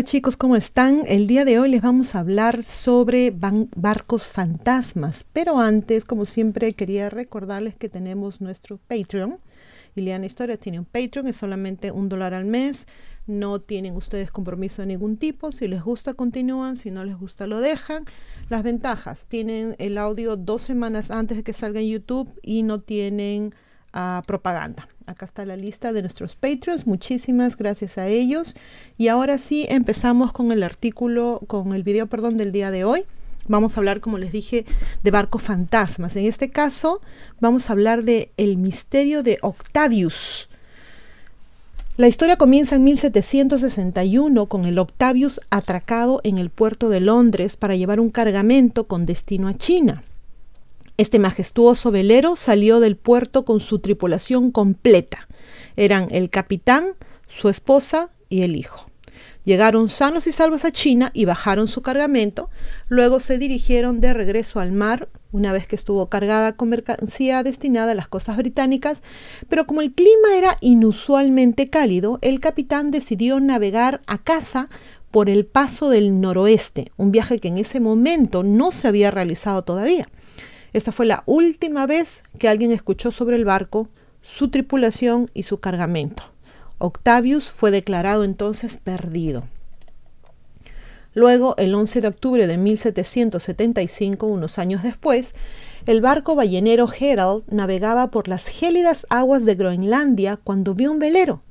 Hola chicos, ¿cómo están? El día de hoy les vamos a hablar sobre barcos fantasmas, pero antes, como siempre, quería recordarles que tenemos nuestro Patreon. Ileana Historia tiene un Patreon, es solamente un dólar al mes, no tienen ustedes compromiso de ningún tipo, si les gusta continúan, si no les gusta lo dejan. Las ventajas, tienen el audio dos semanas antes de que salga en YouTube y no tienen uh, propaganda. Acá está la lista de nuestros Patreons. Muchísimas gracias a ellos. Y ahora sí empezamos con el artículo, con el video, perdón, del día de hoy. Vamos a hablar, como les dije, de barcos fantasmas. En este caso, vamos a hablar de el misterio de Octavius. La historia comienza en 1761 con el Octavius atracado en el puerto de Londres para llevar un cargamento con destino a China. Este majestuoso velero salió del puerto con su tripulación completa. Eran el capitán, su esposa y el hijo. Llegaron sanos y salvos a China y bajaron su cargamento. Luego se dirigieron de regreso al mar, una vez que estuvo cargada con mercancía destinada a las costas británicas. Pero como el clima era inusualmente cálido, el capitán decidió navegar a casa por el paso del noroeste, un viaje que en ese momento no se había realizado todavía. Esta fue la última vez que alguien escuchó sobre el barco, su tripulación y su cargamento. Octavius fue declarado entonces perdido. Luego, el 11 de octubre de 1775, unos años después, el barco ballenero Herald navegaba por las gélidas aguas de Groenlandia cuando vio un velero.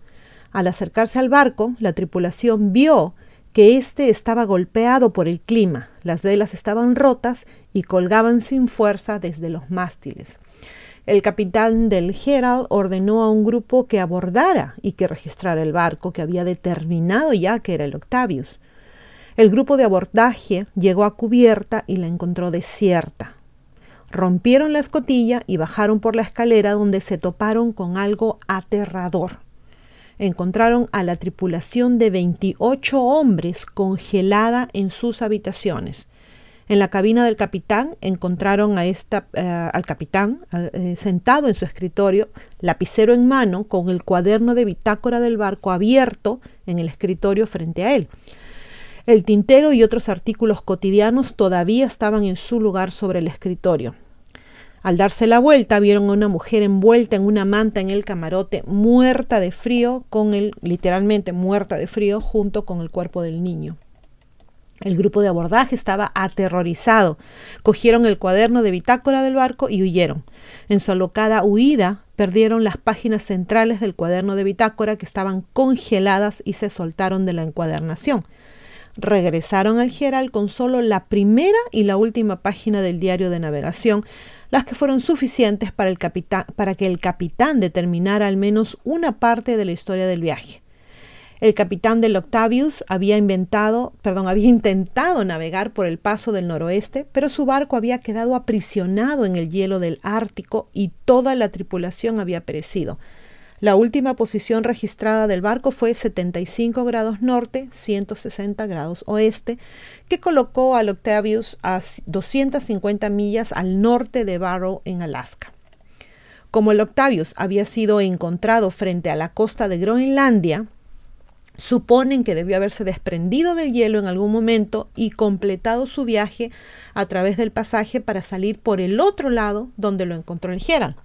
Al acercarse al barco, la tripulación vio que éste estaba golpeado por el clima, las velas estaban rotas y colgaban sin fuerza desde los mástiles. El capitán del Herald ordenó a un grupo que abordara y que registrara el barco que había determinado ya que era el Octavius. El grupo de abordaje llegó a cubierta y la encontró desierta. Rompieron la escotilla y bajaron por la escalera donde se toparon con algo aterrador encontraron a la tripulación de 28 hombres congelada en sus habitaciones. En la cabina del capitán encontraron a esta, eh, al capitán eh, sentado en su escritorio, lapicero en mano, con el cuaderno de bitácora del barco abierto en el escritorio frente a él. El tintero y otros artículos cotidianos todavía estaban en su lugar sobre el escritorio. Al darse la vuelta vieron a una mujer envuelta en una manta en el camarote, muerta de frío, con el literalmente muerta de frío, junto con el cuerpo del niño. El grupo de abordaje estaba aterrorizado. Cogieron el cuaderno de bitácora del barco y huyeron. En su alocada huida, perdieron las páginas centrales del cuaderno de bitácora que estaban congeladas y se soltaron de la encuadernación. Regresaron al Geral con solo la primera y la última página del diario de navegación, las que fueron suficientes para, el para que el capitán determinara al menos una parte de la historia del viaje. El capitán del Octavius había inventado, perdón, había intentado navegar por el paso del noroeste, pero su barco había quedado aprisionado en el hielo del Ártico y toda la tripulación había perecido. La última posición registrada del barco fue 75 grados norte, 160 grados oeste, que colocó al Octavius a 250 millas al norte de Barrow, en Alaska. Como el Octavius había sido encontrado frente a la costa de Groenlandia, suponen que debió haberse desprendido del hielo en algún momento y completado su viaje a través del pasaje para salir por el otro lado donde lo encontró el Gerald.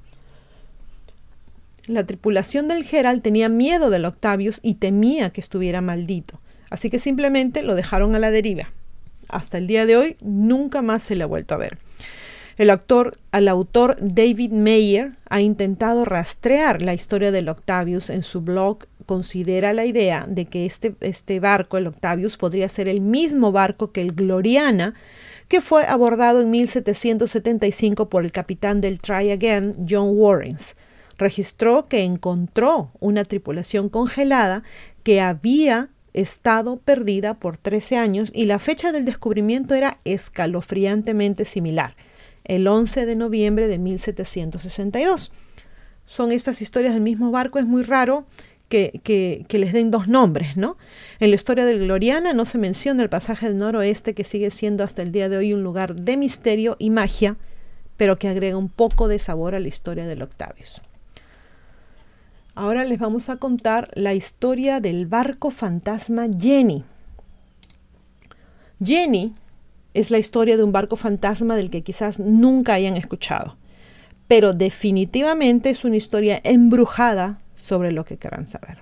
La tripulación del Gerald tenía miedo del Octavius y temía que estuviera maldito, así que simplemente lo dejaron a la deriva. Hasta el día de hoy nunca más se le ha vuelto a ver. El autor, al autor David Mayer ha intentado rastrear la historia del Octavius en su blog. Considera la idea de que este, este barco, el Octavius, podría ser el mismo barco que el Gloriana, que fue abordado en 1775 por el capitán del Try Again, John Warrens registró que encontró una tripulación congelada que había estado perdida por 13 años y la fecha del descubrimiento era escalofriantemente similar, el 11 de noviembre de 1762. Son estas historias del mismo barco, es muy raro que, que, les den dos nombres, ¿no? En la historia del Gloriana no se menciona el pasaje del noroeste que sigue siendo hasta el día de hoy un lugar de misterio y magia, pero que agrega un poco de sabor a la historia del Octavius. Ahora les vamos a contar la historia del barco fantasma Jenny. Jenny es la historia de un barco fantasma del que quizás nunca hayan escuchado, pero definitivamente es una historia embrujada sobre lo que querrán saber.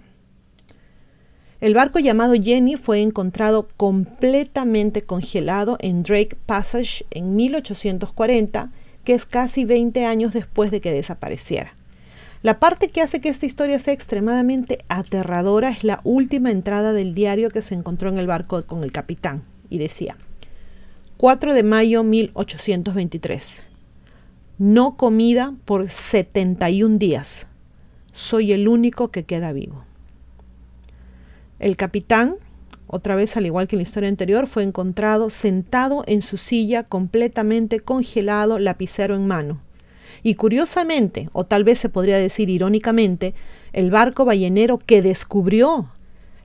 El barco llamado Jenny fue encontrado completamente congelado en Drake Passage en 1840, que es casi 20 años después de que desapareciera. La parte que hace que esta historia sea extremadamente aterradora es la última entrada del diario que se encontró en el barco con el capitán, y decía, 4 de mayo 1823. No comida por 71 días. Soy el único que queda vivo. El capitán, otra vez al igual que en la historia anterior, fue encontrado sentado en su silla completamente congelado, lapicero en mano. Y curiosamente, o tal vez se podría decir irónicamente, el barco ballenero que descubrió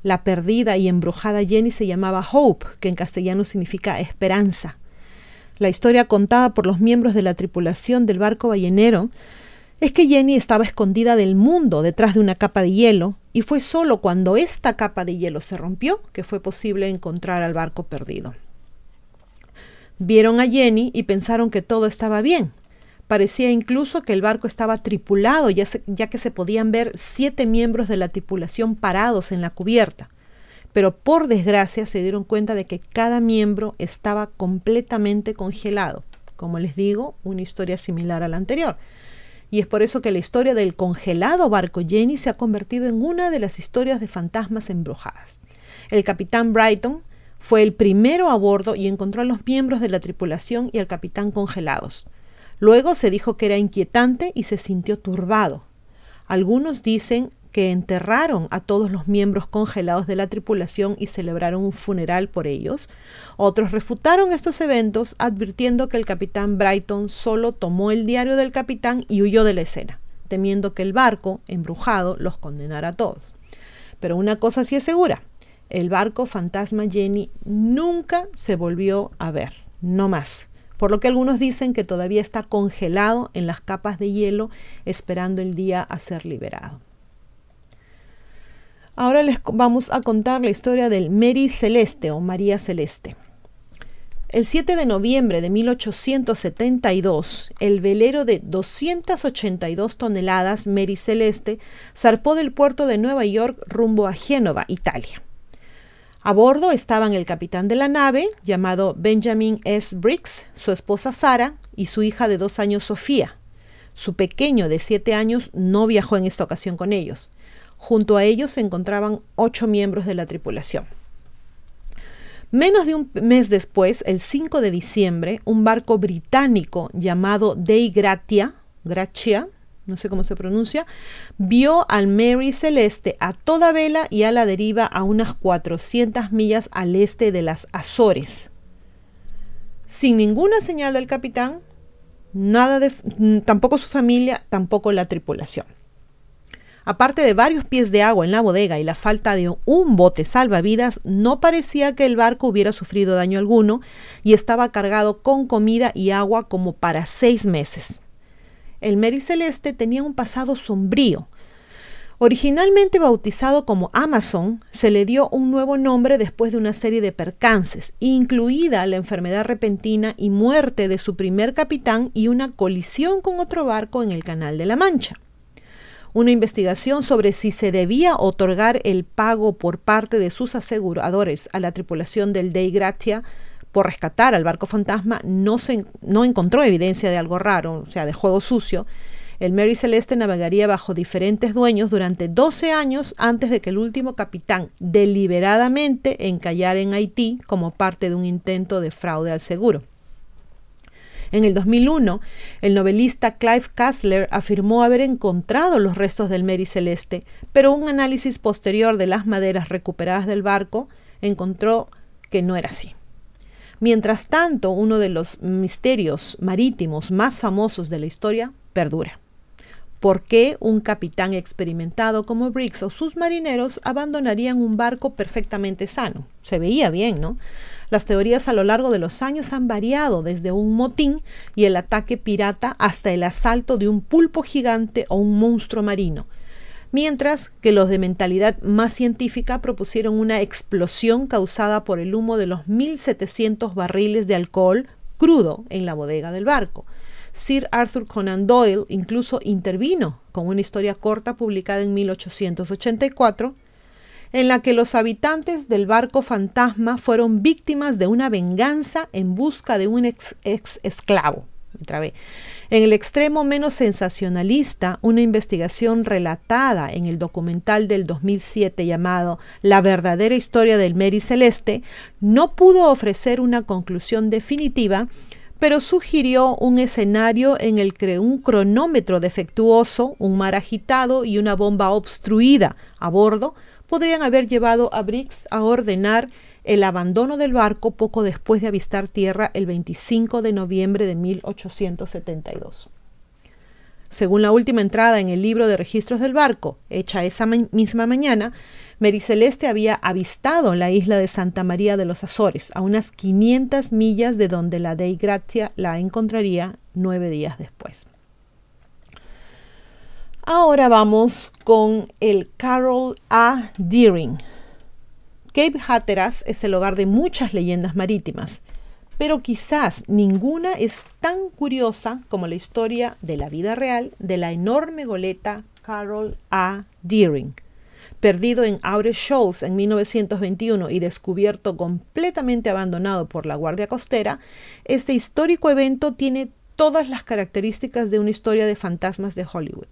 la perdida y embrujada Jenny se llamaba Hope, que en castellano significa esperanza. La historia contada por los miembros de la tripulación del barco ballenero es que Jenny estaba escondida del mundo detrás de una capa de hielo y fue solo cuando esta capa de hielo se rompió que fue posible encontrar al barco perdido. Vieron a Jenny y pensaron que todo estaba bien, Parecía incluso que el barco estaba tripulado, ya, que se podían ver siete miembros de la tripulación parados en la cubierta. Pero por desgracia se dieron cuenta de que cada miembro estaba completamente congelado. Como les digo, una historia similar a la anterior. Y es por eso que la historia del congelado barco Jenny se ha convertido en una de las historias de fantasmas embrujadas. El capitán Brighton fue el primero a bordo y encontró a los miembros de la tripulación y al capitán congelados. Luego se dijo que era inquietante y se sintió turbado. Algunos dicen que enterraron a todos los miembros congelados de la tripulación y celebraron un funeral por ellos. Otros refutaron estos eventos advirtiendo que el capitán Brighton solo tomó el diario del capitán y huyó de la escena, temiendo que el barco, embrujado, los condenara a todos. Pero una cosa sí es segura, el barco fantasma Jenny nunca se volvió a ver, no más por lo que algunos dicen que todavía está congelado en las capas de hielo esperando el día a ser liberado. Ahora les vamos a contar la historia del Mary Celeste o María Celeste. El 7 de noviembre de 1872, el velero de 282 toneladas Mary Celeste zarpó del puerto de Nueva York rumbo a Génova, Italia. A bordo estaban el capitán de la nave, llamado Benjamin S. Briggs, su esposa Sara y su hija de dos años Sofía. Su pequeño de siete años no viajó en esta ocasión con ellos. Junto a ellos se encontraban ocho miembros de la tripulación. Menos de un mes después, el 5 de diciembre, un barco británico llamado Dei Gratia, Gracia, no sé cómo se pronuncia, vio al Mary Celeste a toda vela y a la deriva a unas 400 millas al este de las Azores. Sin ninguna señal del capitán, nada de, tampoco su familia, tampoco la tripulación. Aparte de varios pies de agua en la bodega y la falta de un bote salvavidas, no parecía que el barco hubiera sufrido daño alguno y estaba cargado con comida y agua como para seis meses el Mary Celeste tenía un pasado sombrío. Originalmente bautizado como Amazon, se le dio un nuevo nombre después de una serie de percances, incluida la enfermedad repentina y muerte de su primer capitán y una colisión con otro barco en el Canal de la Mancha. Una investigación sobre si se debía otorgar el pago por parte de sus aseguradores a la tripulación del Dei Gratia por rescatar al barco fantasma, no, se, no encontró evidencia de algo raro, o sea, de juego sucio. El Mary Celeste navegaría bajo diferentes dueños durante 12 años antes de que el último capitán deliberadamente encallara en Haití como parte de un intento de fraude al seguro. En el 2001, el novelista Clive Kassler afirmó haber encontrado los restos del Mary Celeste, pero un análisis posterior de las maderas recuperadas del barco encontró que no era así. Mientras tanto, uno de los misterios marítimos más famosos de la historia perdura. ¿Por qué un capitán experimentado como Briggs o sus marineros abandonarían un barco perfectamente sano? Se veía bien, ¿no? Las teorías a lo largo de los años han variado desde un motín y el ataque pirata hasta el asalto de un pulpo gigante o un monstruo marino. Mientras que los de mentalidad más científica propusieron una explosión causada por el humo de los 1.700 barriles de alcohol crudo en la bodega del barco. Sir Arthur Conan Doyle incluso intervino con una historia corta publicada en 1884 en la que los habitantes del barco fantasma fueron víctimas de una venganza en busca de un ex, esclavo. En el extremo menos sensacionalista, una investigación relatada en el documental del 2007 llamado La verdadera historia del Mary Celeste no pudo ofrecer una conclusión definitiva, pero sugirió un escenario en el que un cronómetro defectuoso, un mar agitado y una bomba obstruida a bordo podrían haber llevado a Briggs a ordenar el abandono del barco poco después de avistar tierra el 25 de noviembre de 1872. Según la última entrada en el libro de registros del barco, hecha esa misma mañana, Mary Celeste había avistado la isla de Santa María de los Azores, a unas 500 millas de donde la Dei Gratia la encontraría nueve días después. Ahora vamos con el Carol A. Deering. Cape Hatteras es el hogar de muchas leyendas marítimas, pero quizás ninguna es tan curiosa como la historia de la vida real de la enorme goleta Carol A. Deering. Perdido en Outer Shoals en 1921 y descubierto completamente abandonado por la Guardia Costera, este histórico evento tiene todas las características de una historia de fantasmas de Hollywood.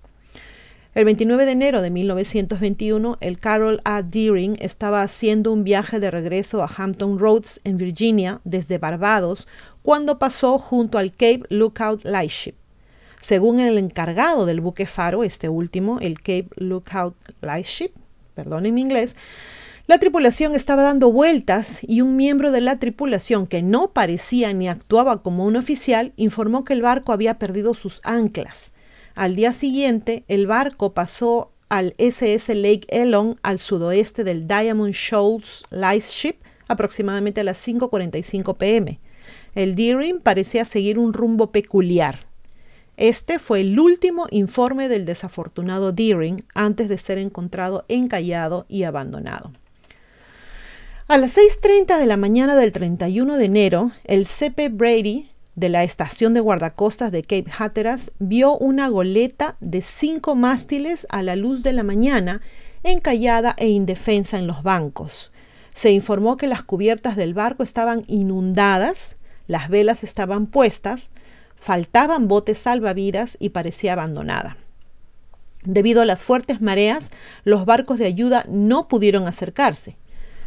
El 29 de enero de 1921, el Carol A. Deering estaba haciendo un viaje de regreso a Hampton Roads, en Virginia, desde Barbados, cuando pasó junto al Cape Lookout Lightship. Según el encargado del buque faro, este último, el Cape Lookout Lightship, perdón en mi inglés, la tripulación estaba dando vueltas y un miembro de la tripulación que no parecía ni actuaba como un oficial informó que el barco había perdido sus anclas. Al día siguiente, el barco pasó al SS Lake Elon al sudoeste del Diamond Shoals Lightship aproximadamente a las 5.45 pm. El Deering parecía seguir un rumbo peculiar. Este fue el último informe del desafortunado Deering antes de ser encontrado encallado y abandonado. A las 6.30 de la mañana del 31 de enero, el CP Brady de la estación de guardacostas de Cape Hatteras vio una goleta de cinco mástiles a la luz de la mañana, encallada e indefensa en los bancos. Se informó que las cubiertas del barco estaban inundadas, las velas estaban puestas, faltaban botes salvavidas y parecía abandonada. Debido a las fuertes mareas, los barcos de ayuda no pudieron acercarse.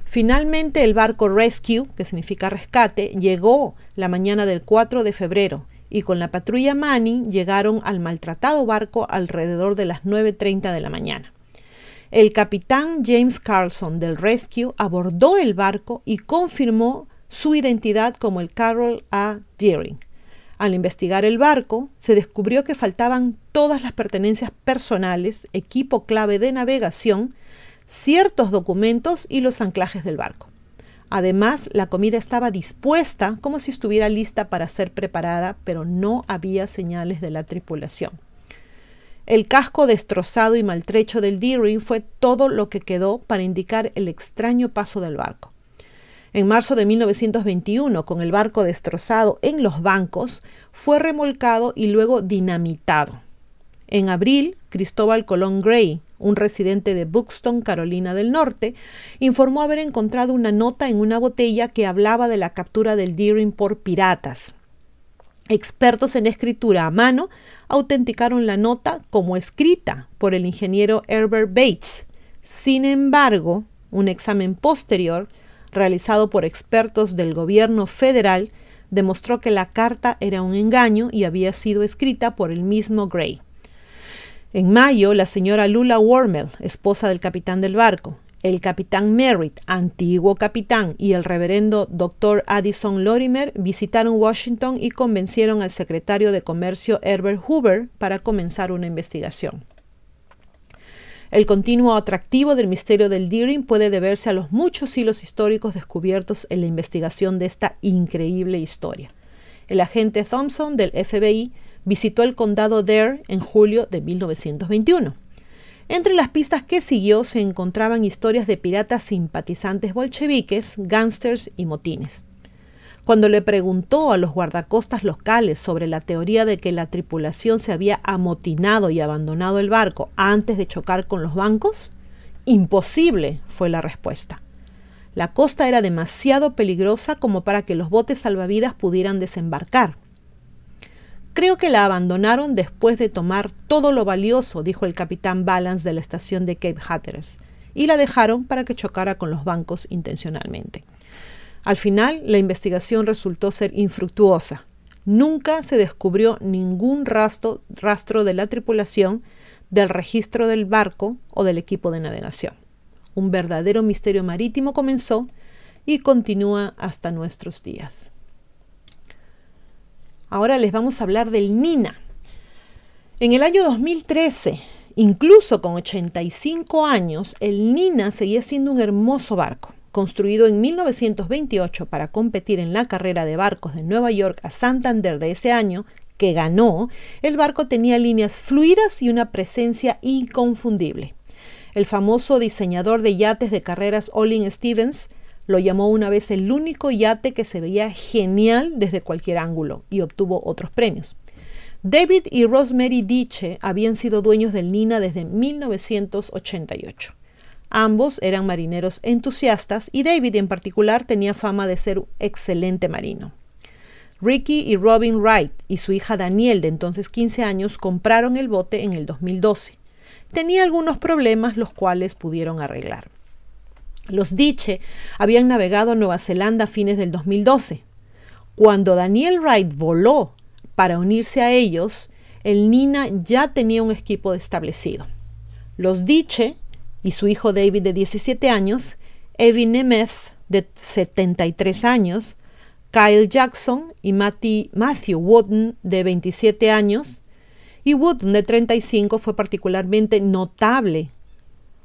Finalmente el barco Rescue, que significa rescate, llegó la mañana del 4 de febrero y con la patrulla Manning llegaron al maltratado barco alrededor de las 9.30 de la mañana. El capitán James Carlson del Rescue abordó el barco y confirmó su identidad como el Carroll A. Deering. Al investigar el barco, se descubrió que faltaban todas las pertenencias personales, equipo clave de navegación, ciertos documentos y los anclajes del barco. Además, la comida estaba dispuesta como si estuviera lista para ser preparada, pero no había señales de la tripulación. El casco destrozado y maltrecho del Deering fue todo lo que quedó para indicar el extraño paso del barco. En marzo de 1921, con el barco destrozado en los bancos, fue remolcado y luego dinamitado. En abril, Cristóbal Colón Gray, un residente de Buxton, Carolina del Norte, informó haber encontrado una nota en una botella que hablaba de la captura del Deering por piratas. Expertos en escritura a mano autenticaron la nota como escrita por el ingeniero Herbert Bates. Sin embargo, un examen posterior, realizado por expertos del gobierno federal, demostró que la carta era un engaño y había sido escrita por el mismo Gray. En mayo, la señora Lula Wormel, esposa del capitán del barco, el capitán Merritt, antiguo capitán, y el reverendo Dr. Addison Lorimer visitaron Washington y convencieron al secretario de Comercio Herbert Hoover para comenzar una investigación. El continuo atractivo del misterio del Deering puede deberse a los muchos hilos históricos descubiertos en la investigación de esta increíble historia. El agente Thompson del FBI visitó el condado Dare en julio de 1921. Entre las pistas que siguió se encontraban historias de piratas simpatizantes bolcheviques, gángsters y motines. Cuando le preguntó a los guardacostas locales sobre la teoría de que la tripulación se había amotinado y abandonado el barco antes de chocar con los bancos, imposible fue la respuesta. La costa era demasiado peligrosa como para que los botes salvavidas pudieran desembarcar. Creo que la abandonaron después de tomar todo lo valioso, dijo el capitán Balance de la estación de Cape Hatteras, y la dejaron para que chocara con los bancos intencionalmente. Al final, la investigación resultó ser infructuosa. Nunca se descubrió ningún rastro, rastro de la tripulación, del registro del barco o del equipo de navegación. Un verdadero misterio marítimo comenzó y continúa hasta nuestros días. Ahora les vamos a hablar del Nina. En el año 2013, incluso con 85 años, el Nina seguía siendo un hermoso barco. Construido en 1928 para competir en la carrera de barcos de Nueva York a Santander de ese año, que ganó, el barco tenía líneas fluidas y una presencia inconfundible. El famoso diseñador de yates de carreras Olin Stevens lo llamó una vez el único yate que se veía genial desde cualquier ángulo y obtuvo otros premios. David y Rosemary Diche habían sido dueños del Nina desde 1988. Ambos eran marineros entusiastas y David en particular tenía fama de ser un excelente marino. Ricky y Robin Wright y su hija Daniel, de entonces 15 años, compraron el bote en el 2012. Tenía algunos problemas los cuales pudieron arreglar. Los Diche habían navegado a Nueva Zelanda a fines del 2012. Cuando Daniel Wright voló para unirse a ellos, el Nina ya tenía un equipo establecido. Los Diche y su hijo David de 17 años, Evie Nemeth de 73 años, Kyle Jackson y Matthew Wooden de 27 años, y Wooden de 35 fue particularmente notable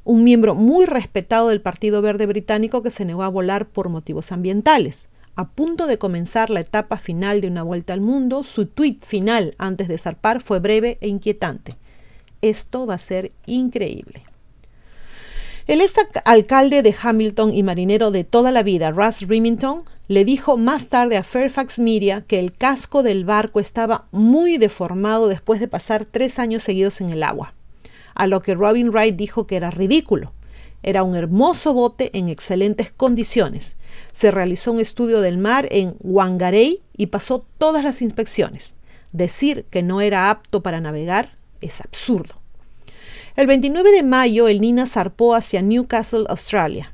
un miembro muy respetado del Partido Verde Británico que se negó a volar por motivos ambientales. A punto de comenzar la etapa final de una vuelta al mundo, su tuit final antes de zarpar fue breve e inquietante. Esto va a ser increíble. El ex alcalde de Hamilton y marinero de toda la vida, Russ Remington, le dijo más tarde a Fairfax Media que el casco del barco estaba muy deformado después de pasar tres años seguidos en el agua a lo que Robin Wright dijo que era ridículo. Era un hermoso bote en excelentes condiciones. Se realizó un estudio del mar en Wangarei y pasó todas las inspecciones. Decir que no era apto para navegar es absurdo. El 29 de mayo el Nina zarpó hacia Newcastle, Australia.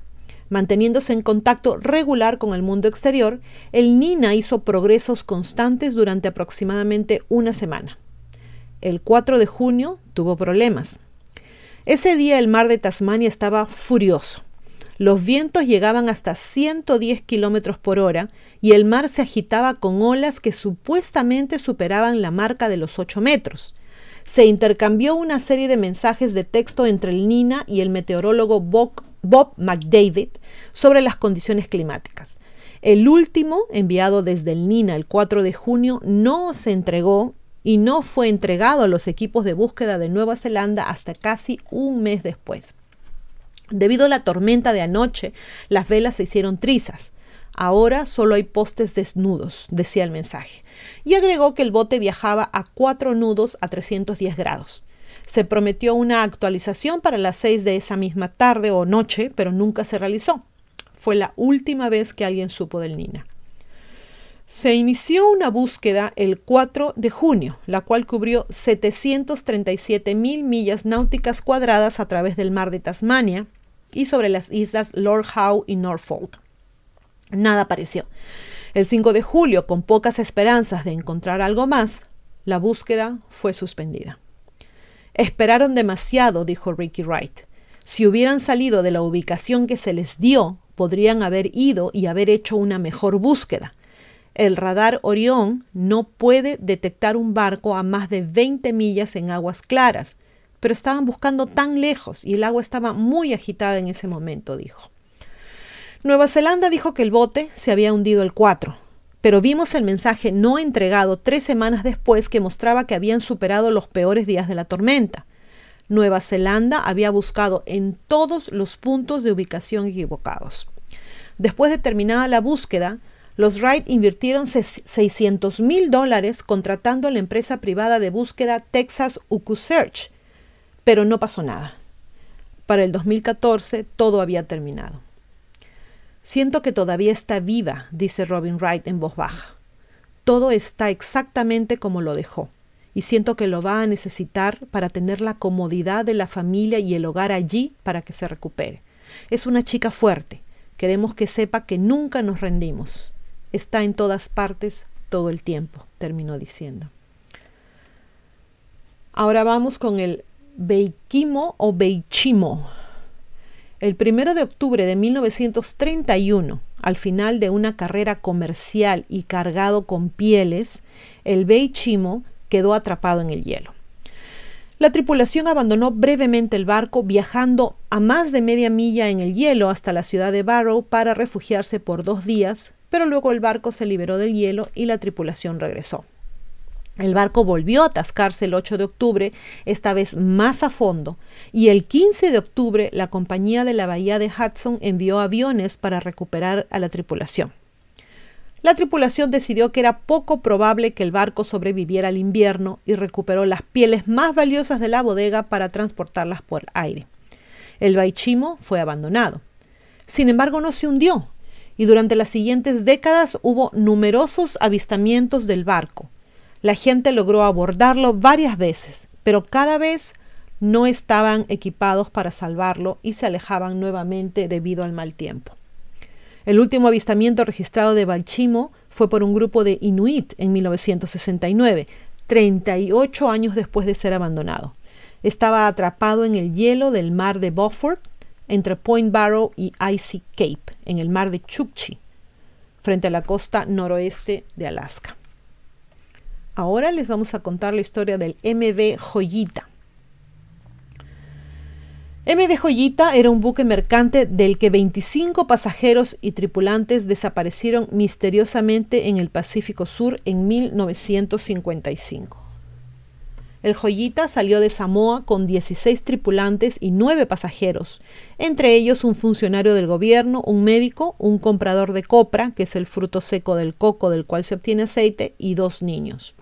Manteniéndose en contacto regular con el mundo exterior, el Nina hizo progresos constantes durante aproximadamente una semana. El 4 de junio tuvo problemas. Ese día el mar de Tasmania estaba furioso. Los vientos llegaban hasta 110 kilómetros por hora y el mar se agitaba con olas que supuestamente superaban la marca de los 8 metros. Se intercambió una serie de mensajes de texto entre el Nina y el meteorólogo Bob, McDavid sobre las condiciones climáticas. El último, enviado desde el Nina el 4 de junio, no se entregó y no fue entregado a los equipos de búsqueda de Nueva Zelanda hasta casi un mes después. Debido a la tormenta de anoche, las velas se hicieron trizas. Ahora solo hay postes desnudos, decía el mensaje. Y agregó que el bote viajaba a cuatro nudos a 310 grados. Se prometió una actualización para las seis de esa misma tarde o noche, pero nunca se realizó. Fue la última vez que alguien supo del Nina. Se inició una búsqueda el 4 de junio, la cual cubrió 737 mil millas náuticas cuadradas a través del mar de Tasmania y sobre las islas Lord Howe y Norfolk. Nada apareció. El 5 de julio, con pocas esperanzas de encontrar algo más, la búsqueda fue suspendida. Esperaron demasiado, dijo Ricky Wright. Si hubieran salido de la ubicación que se les dio, podrían haber ido y haber hecho una mejor búsqueda el radar Orión no puede detectar un barco a más de 20 millas en aguas claras, pero estaban buscando tan lejos y el agua estaba muy agitada en ese momento, dijo. Nueva Zelanda dijo que el bote se había hundido el 4, pero vimos el mensaje no entregado tres semanas después que mostraba que habían superado los peores días de la tormenta. Nueva Zelanda había buscado en todos los puntos de ubicación equivocados. Después de terminada la búsqueda, los Wright invirtieron 600 mil dólares contratando a la empresa privada de búsqueda Texas UQ Search, pero no pasó nada. Para el 2014 todo había terminado. Siento que todavía está viva, dice Robin Wright en voz baja. Todo está exactamente como lo dejó, y siento que lo va a necesitar para tener la comodidad de la familia y el hogar allí para que se recupere. Es una chica fuerte. Queremos que sepa que nunca nos rendimos. Está en todas partes todo el tiempo, terminó diciendo. Ahora vamos con el Beikimo o Beichimo, el primero de octubre de 1931, al final de una carrera comercial y cargado con pieles, el Beichimo quedó atrapado en el hielo. La tripulación abandonó brevemente el barco viajando a más de media milla en el hielo hasta la ciudad de Barrow para refugiarse por dos días, pero luego el barco se liberó del hielo y la tripulación regresó. El barco volvió a atascarse el 8 de octubre, esta vez más a fondo, y el 15 de octubre la compañía de la bahía de Hudson envió aviones para recuperar a la tripulación. La tripulación decidió que era poco probable que el barco sobreviviera al invierno y recuperó las pieles más valiosas de la bodega para transportarlas por aire. El Baichimo fue abandonado. Sin embargo, no se hundió, y durante las siguientes décadas hubo numerosos avistamientos del barco la gente logró abordarlo varias veces, pero cada vez no estaban equipados para salvarlo y se alejaban nuevamente debido al mal tiempo. El último avistamiento registrado de Balchimo fue por un grupo de Inuit en 1969, 38 años después de ser abandonado. Estaba atrapado en el hielo del mar de Beaufort entre Point Barrow y Icy Cape, en el mar de Chukchi, frente a la costa noroeste de Alaska. Ahora les vamos a contar la historia del MV Joyita. MV Joyita era un buque mercante del que 25 pasajeros y tripulantes desaparecieron misteriosamente en el Pacífico Sur en 1955. El Joyita salió de Samoa con 16 tripulantes y 9 pasajeros, entre ellos un funcionario del gobierno, un médico, un comprador de copra, que es el fruto seco del coco del cual se obtiene aceite, y dos niños.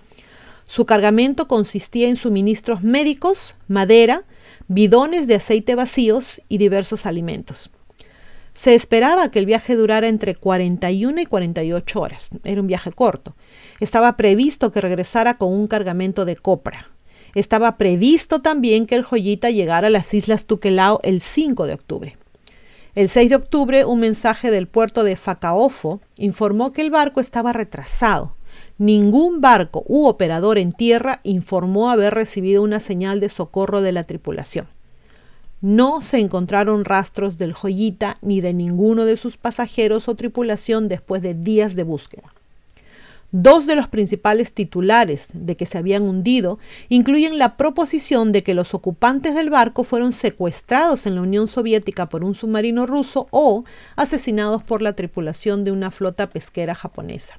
Su cargamento consistía en suministros médicos, madera, bidones de aceite vacíos y diversos alimentos. Se esperaba que el viaje durara entre 41 y 48 horas. Era un viaje corto. Estaba previsto que regresara con un cargamento de copra. Estaba previsto también que el joyita llegara a las islas Tuquelao el 5 de octubre. El 6 de octubre, un mensaje del puerto de Facaofo informó que el barco estaba retrasado Ningún barco u operador en tierra informó haber recibido una señal de socorro de la tripulación. No se encontraron rastros del joyita ni de ninguno de sus pasajeros o tripulación después de días de búsqueda. Dos de los principales titulares de que se habían hundido incluyen la proposición de que los ocupantes del barco fueron secuestrados en la Unión Soviética por un submarino ruso o asesinados por la tripulación de una flota pesquera japonesa.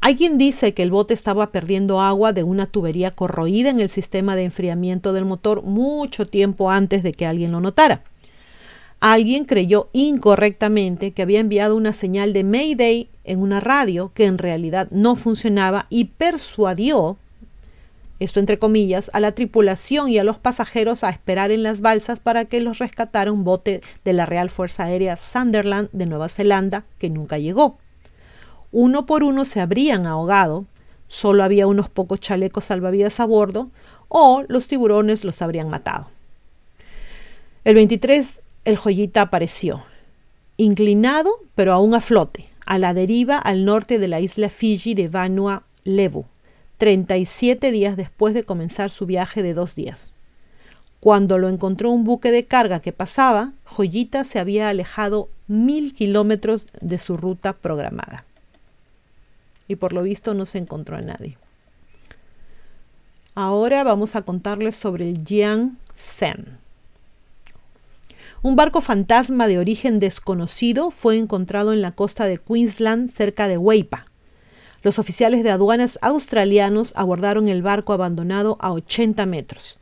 Alguien dice que el bote estaba perdiendo agua de una tubería corroída en el sistema de enfriamiento del motor mucho tiempo antes de que alguien lo notara. Alguien creyó incorrectamente que había enviado una señal de Mayday en una radio que en realidad no funcionaba y persuadió, esto entre comillas, a la tripulación y a los pasajeros a esperar en las balsas para que los rescatara un bote de la Real Fuerza Aérea Sunderland de Nueva Zelanda que nunca llegó uno por uno se habrían ahogado, solo había unos pocos chalecos salvavidas a bordo, o los tiburones los habrían matado. El 23, el joyita apareció, inclinado pero aún a flote, a la deriva al norte de la isla Fiji de Vanua Levu, 37 días después de comenzar su viaje de dos días. Cuando lo encontró un buque de carga que pasaba, Joyita se había alejado mil kilómetros de su ruta programada y por lo visto no se encontró a nadie. Ahora vamos a contarles sobre el Jiang Sen. Un barco fantasma de origen desconocido fue encontrado en la costa de Queensland cerca de Weipa. Los oficiales de aduanas australianos abordaron el barco abandonado a 80 metros.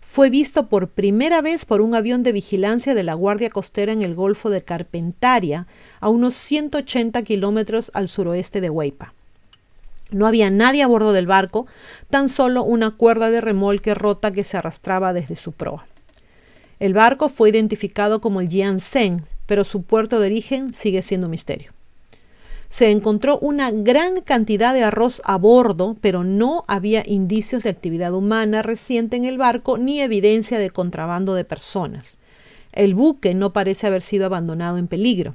Fue visto por primera vez por un avión de vigilancia de la Guardia Costera en el Golfo de Carpentaria, a unos 180 kilómetros al suroeste de Weipa. No había nadie a bordo del barco, tan solo una cuerda de remolque rota que se arrastraba desde su proa. El barco fue identificado como el Jianseng, pero su puerto de origen sigue siendo un misterio. Se encontró una gran cantidad de arroz a bordo, pero no había indicios de actividad humana reciente en el barco ni evidencia de contrabando de personas. El buque no parece haber sido abandonado en peligro.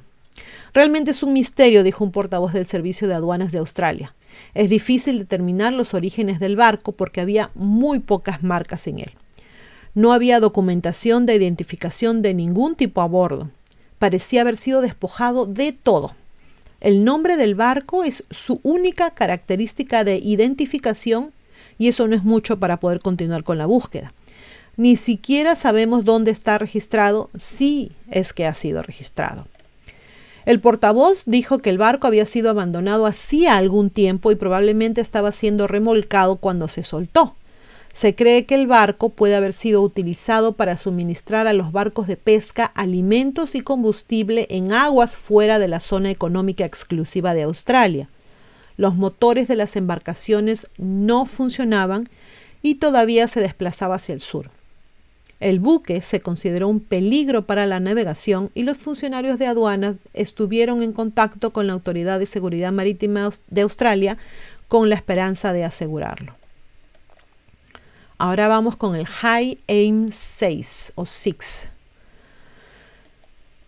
Realmente es un misterio, dijo un portavoz del Servicio de Aduanas de Australia. Es difícil determinar los orígenes del barco porque había muy pocas marcas en él. No había documentación de identificación de ningún tipo a bordo. Parecía haber sido despojado de todo. El nombre del barco es su única característica de identificación y eso no es mucho para poder continuar con la búsqueda. Ni siquiera sabemos dónde está registrado, si es que ha sido registrado. El portavoz dijo que el barco había sido abandonado hacía algún tiempo y probablemente estaba siendo remolcado cuando se soltó. Se cree que el barco puede haber sido utilizado para suministrar a los barcos de pesca alimentos y combustible en aguas fuera de la zona económica exclusiva de Australia. Los motores de las embarcaciones no funcionaban y todavía se desplazaba hacia el sur. El buque se consideró un peligro para la navegación y los funcionarios de aduanas estuvieron en contacto con la Autoridad de Seguridad Marítima de Australia con la esperanza de asegurarlo. Ahora vamos con el High Aim 6 o 6.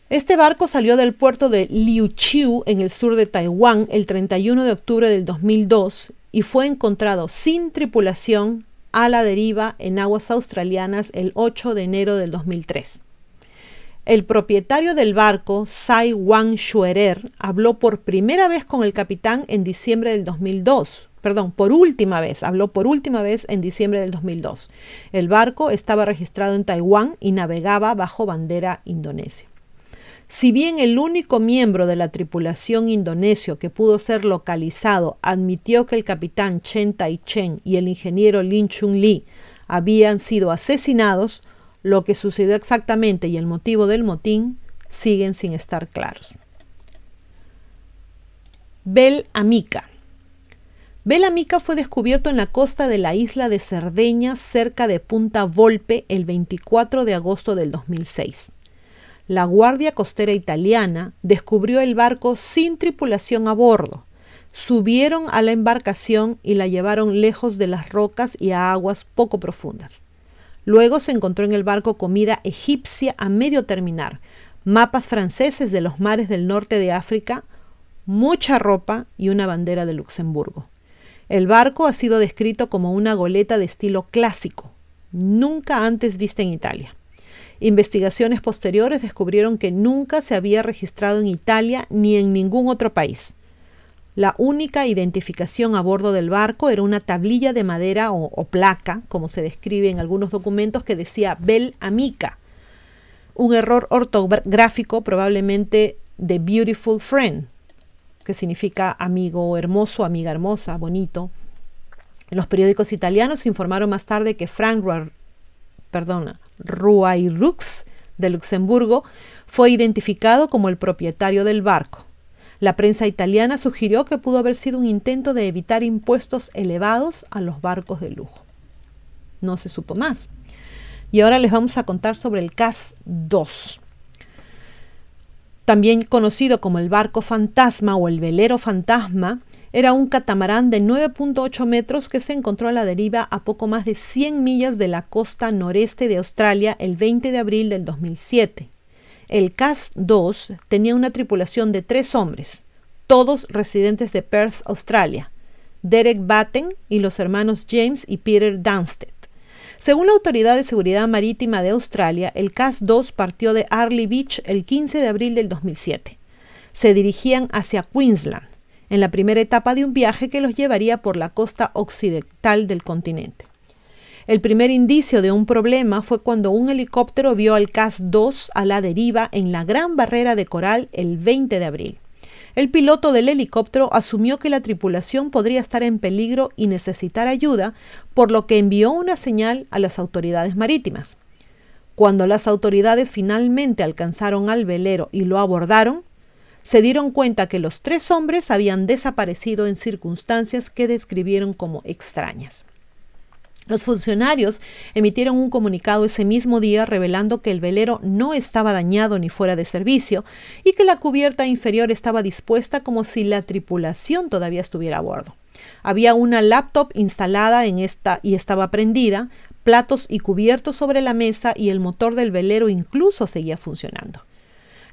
Este barco salió del puerto de Liuchiu en el sur de Taiwán el 31 de octubre del 2002 y fue encontrado sin tripulación a la deriva en aguas australianas el 8 de enero del 2003. El propietario del barco, Sai Wang Shuerer, habló por primera vez con el capitán en diciembre del 2002. Perdón, por última vez, habló por última vez en diciembre del 2002. El barco estaba registrado en Taiwán y navegaba bajo bandera indonesia. Si bien el único miembro de la tripulación indonesio que pudo ser localizado admitió que el capitán Chen Tai-chen y el ingeniero Lin Chung-li habían sido asesinados, lo que sucedió exactamente y el motivo del motín siguen sin estar claros. Bel Amica. Bel Amica fue descubierto en la costa de la isla de Cerdeña, cerca de Punta Volpe, el 24 de agosto del 2006 la Guardia Costera Italiana descubrió el barco sin tripulación a bordo. Subieron a la embarcación y la llevaron lejos de las rocas y a aguas poco profundas. Luego se encontró en el barco comida egipcia a medio terminar, mapas franceses de los mares del norte de África, mucha ropa y una bandera de Luxemburgo. El barco ha sido descrito como una goleta de estilo clásico, nunca antes vista en Italia. Investigaciones posteriores descubrieron que nunca se había registrado en Italia ni en ningún otro país. La única identificación a bordo del barco era una tablilla de madera o, placa, como se describe en algunos documentos, que decía Bel Amica. Un error ortográfico probablemente de Beautiful Friend, que significa amigo hermoso, amiga hermosa, bonito. Los periódicos italianos informaron más tarde que Frank Ruairux de Luxemburgo fue identificado como el propietario del barco. La prensa italiana sugirió que pudo haber sido un intento de evitar impuestos elevados a los barcos de lujo. No se supo más. Y ahora les vamos a contar sobre el CAS-2, también conocido como el barco fantasma o el velero fantasma, era un catamarán de 9.8 metros que se encontró a la deriva a poco más de 100 millas de la costa noreste de Australia el 20 de abril del 2007. El CAS-2 tenía una tripulación de tres hombres, todos residentes de Perth, Australia, Derek Batten y los hermanos James y Peter Dunstead. Según la Autoridad de Seguridad Marítima de Australia, el CAS-2 partió de Arley Beach el 15 de abril del 2007. Se dirigían hacia Queensland en la primera etapa de un viaje que los llevaría por la costa occidental del continente. El primer indicio de un problema fue cuando un helicóptero vio al CAS-2 a la deriva en la Gran Barrera de Coral el 20 de abril. El piloto del helicóptero asumió que la tripulación podría estar en peligro y necesitar ayuda, por lo que envió una señal a las autoridades marítimas. Cuando las autoridades finalmente alcanzaron al velero y lo abordaron, se dieron cuenta que los tres hombres habían desaparecido en circunstancias que describieron como extrañas. Los funcionarios emitieron un comunicado ese mismo día revelando que el velero no estaba dañado ni fuera de servicio y que la cubierta inferior estaba dispuesta como si la tripulación todavía estuviera a bordo. Había una laptop instalada en esta y estaba prendida, platos y cubiertos sobre la mesa y el motor del velero incluso seguía funcionando.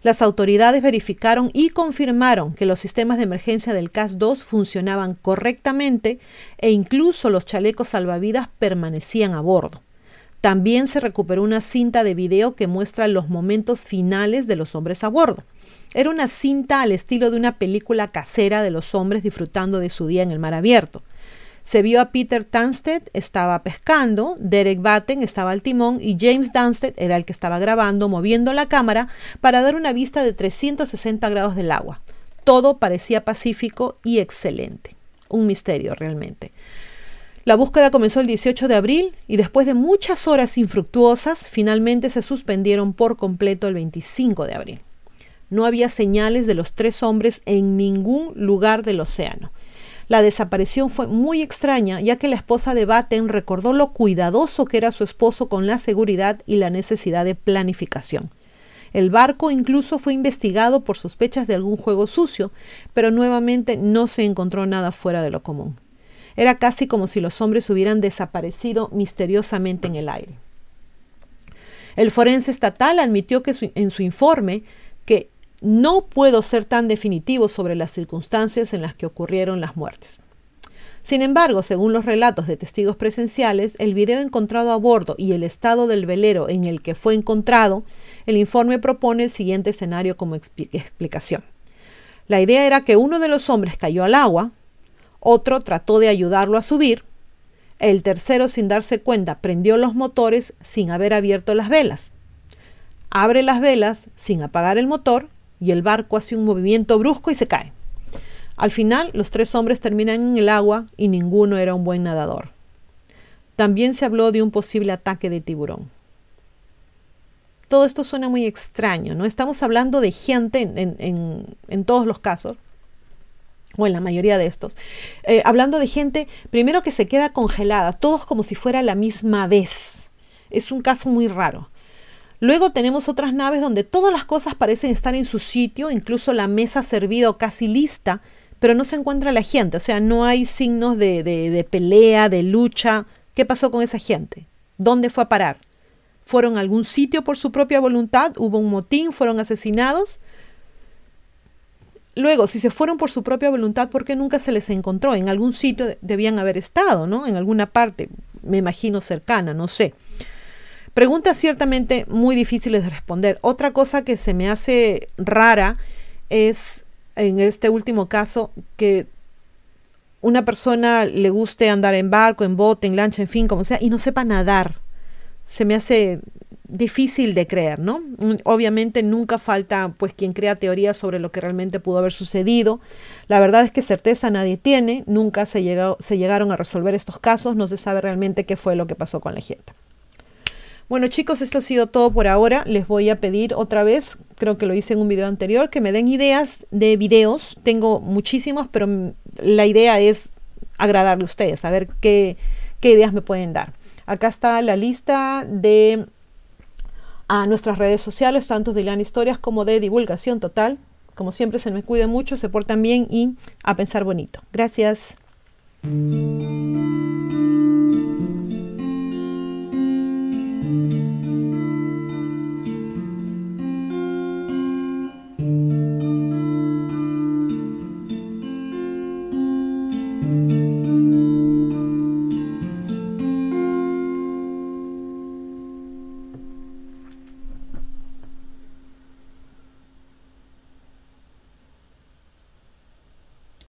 Las autoridades verificaron y confirmaron que los sistemas de emergencia del CAS-2 funcionaban correctamente e incluso los chalecos salvavidas permanecían a bordo. También se recuperó una cinta de video que muestra los momentos finales de los hombres a bordo. Era una cinta al estilo de una película casera de los hombres disfrutando de su día en el mar abierto. Se vio a Peter Tansted, estaba pescando, Derek Batten estaba al timón y James Dunsted era el que estaba grabando, moviendo la cámara para dar una vista de 360 grados del agua. Todo parecía pacífico y excelente. Un misterio realmente. La búsqueda comenzó el 18 de abril y después de muchas horas infructuosas, finalmente se suspendieron por completo el 25 de abril. No había señales de los tres hombres en ningún lugar del océano. La desaparición fue muy extraña, ya que la esposa de Batten recordó lo cuidadoso que era su esposo con la seguridad y la necesidad de planificación. El barco incluso fue investigado por sospechas de algún juego sucio, pero nuevamente no se encontró nada fuera de lo común. Era casi como si los hombres hubieran desaparecido misteriosamente en el aire. El forense estatal admitió que en su informe que no puedo ser tan definitivo sobre las circunstancias en las que ocurrieron las muertes. Sin embargo, según los relatos de testigos presenciales, el video encontrado a bordo y el estado del velero en el que fue encontrado, el informe propone el siguiente escenario como explicación. La idea era que uno de los hombres cayó al agua, otro trató de ayudarlo a subir, el tercero sin darse cuenta prendió los motores sin haber abierto las velas. Abre las velas sin apagar el motor y el barco hace un movimiento brusco y se cae. Al final, los tres hombres terminan en el agua y ninguno era un buen nadador. También se habló de un posible ataque de tiburón. Todo esto suena muy extraño, ¿no? Estamos hablando de gente en, todos los casos, o en la mayoría de estos, eh, hablando de gente, primero que se queda congelada, todos como si fuera la misma vez. Es un caso muy raro. Luego tenemos otras naves donde todas las cosas parecen estar en su sitio, incluso la mesa servida o casi lista, pero no se encuentra la gente, o sea, no hay signos de, de, pelea, de lucha. ¿Qué pasó con esa gente? ¿Dónde fue a parar? ¿Fueron a algún sitio por su propia voluntad? ¿Hubo un motín? ¿Fueron asesinados? Luego, si se fueron por su propia voluntad, ¿por qué nunca se les encontró? En algún sitio debían haber estado, ¿no? En alguna parte, me imagino cercana, no sé. Preguntas ciertamente muy difíciles de responder. Otra cosa que se me hace rara es, en este último caso, que una persona le guste andar en barco, en bote, en lancha, en fin, como sea, y no sepa nadar. Se me hace difícil de creer, ¿no? Obviamente nunca falta pues quien crea teorías sobre lo que realmente pudo haber sucedido. La verdad es que certeza nadie tiene, nunca se, llegó, se llegaron a resolver estos casos, no se sabe realmente qué fue lo que pasó con la gente. Bueno chicos, esto ha sido todo por ahora. Les voy a pedir otra vez, creo que lo hice en un video anterior, que me den ideas de videos. Tengo muchísimos, pero la idea es agradarle a ustedes, a ver qué, ideas me pueden dar. Acá está la lista de a nuestras redes sociales, tanto de Ilan Historias como de divulgación total. Como siempre, se me cuiden mucho, se portan bien y a pensar bonito. Gracias.